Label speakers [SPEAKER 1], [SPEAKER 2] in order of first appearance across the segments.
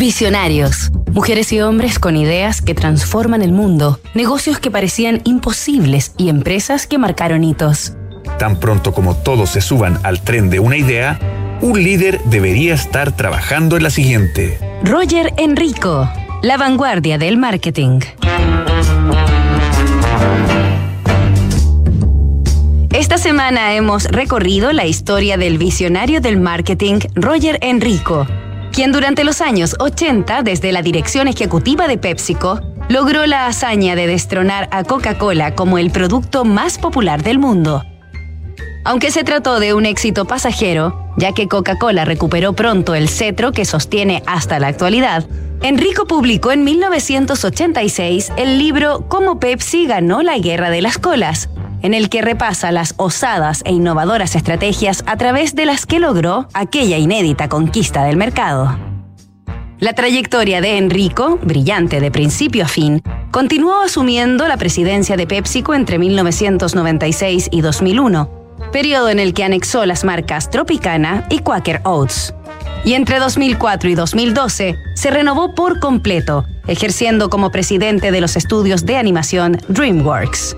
[SPEAKER 1] Visionarios. Mujeres y hombres con ideas que transforman el mundo, negocios que parecían imposibles y empresas que marcaron hitos.
[SPEAKER 2] Tan pronto como todos se suban al tren de una idea, un líder debería estar trabajando en la siguiente.
[SPEAKER 1] Roger Enrico, la vanguardia del marketing. Esta semana hemos recorrido la historia del visionario del marketing Roger Enrico quien durante los años 80, desde la dirección ejecutiva de PepsiCo, logró la hazaña de destronar a Coca-Cola como el producto más popular del mundo. Aunque se trató de un éxito pasajero, ya que Coca-Cola recuperó pronto el cetro que sostiene hasta la actualidad, Enrico publicó en 1986 el libro Cómo Pepsi ganó la guerra de las colas, en el que repasa las osadas e innovadoras estrategias a través de las que logró aquella inédita conquista del mercado. La trayectoria de Enrico, brillante de principio a fin, continuó asumiendo la presidencia de PepsiCo entre 1996 y 2001, periodo en el que anexó las marcas Tropicana y Quaker Oats. Y entre 2004 y 2012 se renovó por completo, ejerciendo como presidente de los estudios de animación DreamWorks.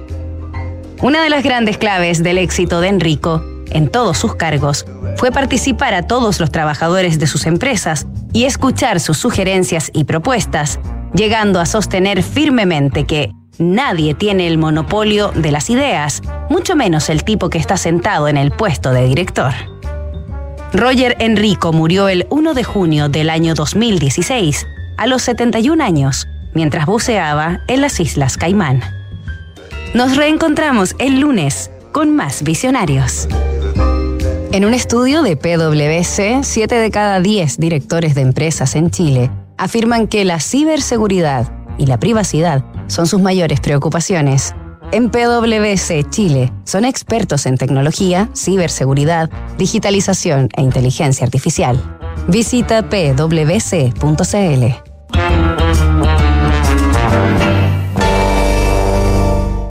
[SPEAKER 1] Una de las grandes claves del éxito de Enrico, en todos sus cargos, fue participar a todos los trabajadores de sus empresas y escuchar sus sugerencias y propuestas, llegando a sostener firmemente que nadie tiene el monopolio de las ideas, mucho menos el tipo que está sentado en el puesto de director. Roger Enrico murió el 1 de junio del año 2016, a los 71 años, mientras buceaba en las Islas Caimán. Nos reencontramos el lunes con más visionarios. En un estudio de PwC, 7 de cada 10 directores de empresas en Chile afirman que la ciberseguridad y la privacidad son sus mayores preocupaciones. En PwC Chile son expertos en tecnología, ciberseguridad, digitalización e inteligencia artificial. Visita pwc.cl.